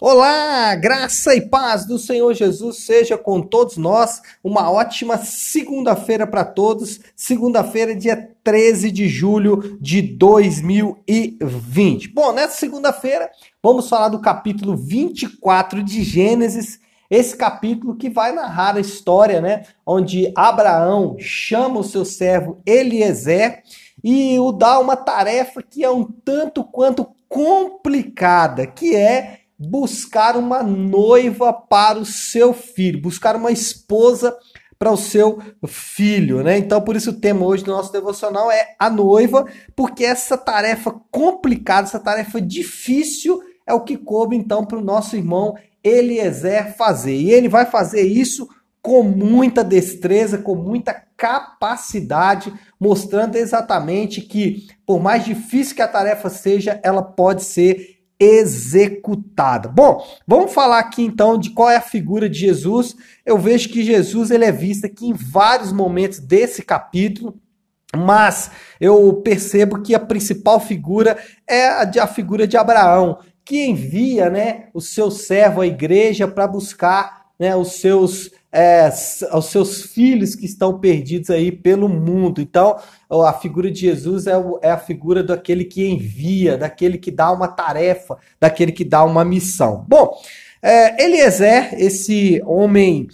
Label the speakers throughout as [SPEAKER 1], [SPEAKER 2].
[SPEAKER 1] Olá, graça e paz do Senhor Jesus seja com todos nós. Uma ótima segunda-feira para todos. Segunda-feira, dia 13 de julho de 2020. Bom, nessa segunda-feira, vamos falar do capítulo 24 de Gênesis. Esse capítulo que vai narrar a história, né? Onde Abraão chama o seu servo Eliezer e o dá uma tarefa que é um tanto quanto complicada, que é buscar uma noiva para o seu filho, buscar uma esposa para o seu filho, né? Então, por isso o tema hoje do nosso devocional é a noiva, porque essa tarefa complicada, essa tarefa difícil é o que coube então para o nosso irmão Eliezer fazer. E ele vai fazer isso com muita destreza, com muita capacidade, mostrando exatamente que, por mais difícil que a tarefa seja, ela pode ser executada. Bom, vamos falar aqui então de qual é a figura de Jesus. Eu vejo que Jesus ele é visto aqui em vários momentos desse capítulo. Mas eu percebo que a principal figura é a, a figura de Abraão, que envia né, o seu servo à igreja para buscar né, os seus é, aos seus filhos que estão perdidos aí pelo mundo. Então, a figura de Jesus é, é a figura daquele que envia, daquele que dá uma tarefa, daquele que dá uma missão. Bom, é, Eliezer, esse homem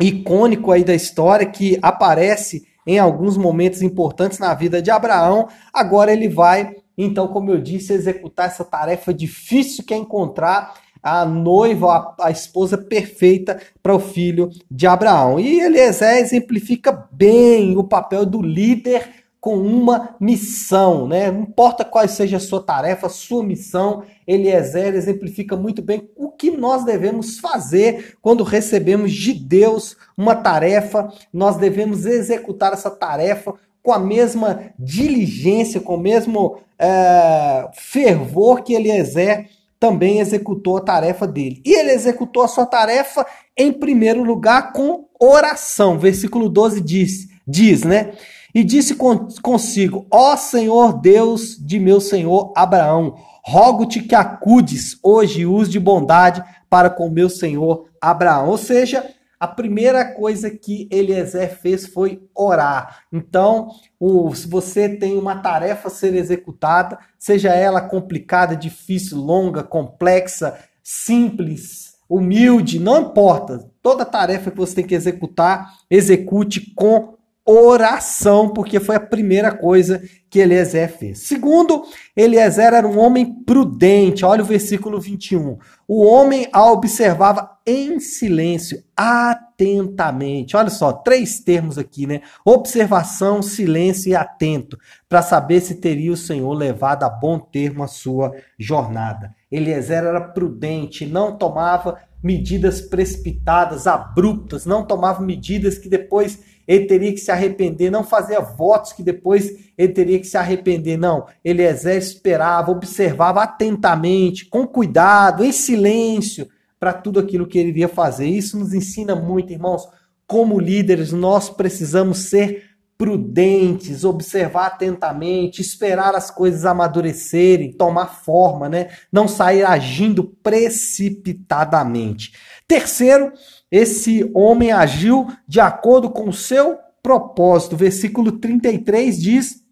[SPEAKER 1] icônico aí da história que aparece em alguns momentos importantes na vida de Abraão, agora ele vai, então, como eu disse, executar essa tarefa difícil que é encontrar a noiva, a, a esposa perfeita para o filho de Abraão. E Eliezer exemplifica bem o papel do líder com uma missão, né? Não importa qual seja a sua tarefa, a sua missão, Eliezer exemplifica muito bem o que nós devemos fazer quando recebemos de Deus uma tarefa. Nós devemos executar essa tarefa com a mesma diligência, com o mesmo é, fervor que Eliezer também executou a tarefa dele. E ele executou a sua tarefa em primeiro lugar com oração. Versículo 12 diz, diz, né? E disse consigo: Ó Senhor Deus de meu senhor Abraão, rogo-te que acudes hoje e use de bondade para com meu senhor Abraão. Ou seja, a primeira coisa que Eliezer fez foi orar. Então, o, se você tem uma tarefa a ser executada, seja ela complicada, difícil, longa, complexa, simples, humilde, não importa. Toda tarefa que você tem que executar, execute com oração, porque foi a primeira coisa que Eliezer fez. Segundo, Eliezer era um homem prudente. Olha o versículo 21. O homem a observava em silêncio, atentamente. Olha só, três termos aqui, né? Observação, silêncio e atento, para saber se teria o Senhor levado a bom termo a sua jornada. Eliezer era prudente, não tomava medidas precipitadas, abruptas, não tomava medidas que depois ele teria que se arrepender, não fazia votos que depois ele teria que se arrepender, não. Eliezer esperava, observava atentamente, com cuidado, em silêncio, para tudo aquilo que ele iria fazer. Isso nos ensina muito, irmãos. Como líderes, nós precisamos ser prudentes, observar atentamente, esperar as coisas amadurecerem, tomar forma, né? Não sair agindo precipitadamente. Terceiro, esse homem agiu de acordo com o seu propósito. Versículo 33 diz: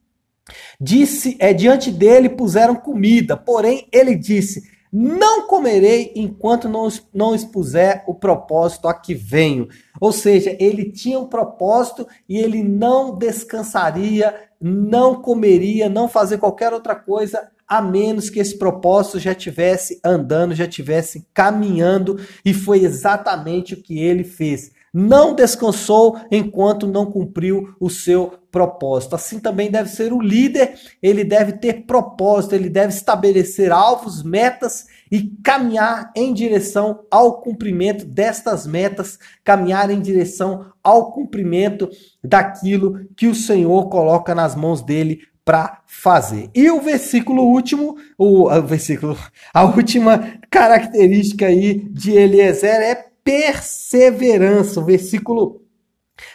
[SPEAKER 1] Disse, é diante dele puseram comida, porém ele disse: Não comerei enquanto não, não expuser o propósito a que venho. Ou seja, ele tinha um propósito e ele não descansaria, não comeria, não fazer qualquer outra coisa a menos que esse propósito já tivesse andando, já tivesse caminhando, e foi exatamente o que ele fez. Não descansou enquanto não cumpriu o seu propósito. Assim também deve ser o líder, ele deve ter propósito, ele deve estabelecer alvos, metas e caminhar em direção ao cumprimento destas metas, caminhar em direção ao cumprimento daquilo que o Senhor coloca nas mãos dele para fazer. E o versículo último, o, o, versículo, a última característica aí de Eliezer é perseverança. O versículo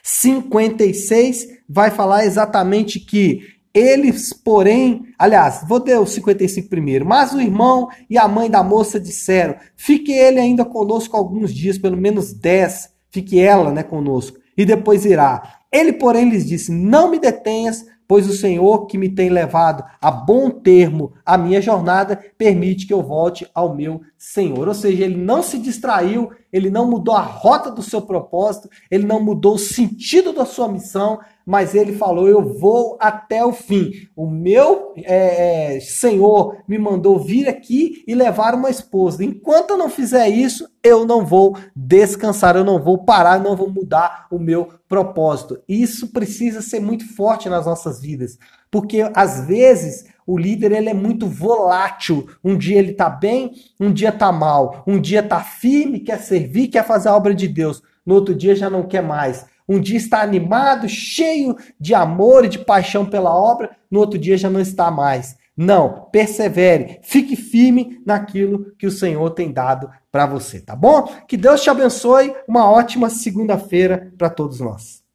[SPEAKER 1] 56 vai falar exatamente que Eles, porém, aliás, vou ter o 55 primeiro. Mas o irmão e a mãe da moça disseram: Fique ele ainda conosco alguns dias, pelo menos dez. Fique ela, né, conosco. E depois irá. Ele, porém, lhes disse: Não me detenhas, pois o Senhor que me tem levado a bom termo a minha jornada permite que eu volte ao meu Senhor. Ou seja, ele não se distraiu, ele não mudou a rota do seu propósito, ele não mudou o sentido da sua missão, mas ele falou: Eu vou até o fim. O meu é, é, Senhor me mandou vir aqui e levar uma esposa. Enquanto eu não fizer isso, eu não vou descansar, eu não vou parar, não vou mudar o meu propósito. Isso precisa ser muito forte nas nossas vidas, porque às vezes o líder ele é muito volátil. Um dia ele está bem, um dia está mal. Um dia está firme, quer servir, quer fazer a obra de Deus. No outro dia já não quer mais. Um dia está animado, cheio de amor e de paixão pela obra, no outro dia já não está mais. Não, persevere, fique firme naquilo que o Senhor tem dado para você, tá bom? Que Deus te abençoe, uma ótima segunda-feira para todos nós.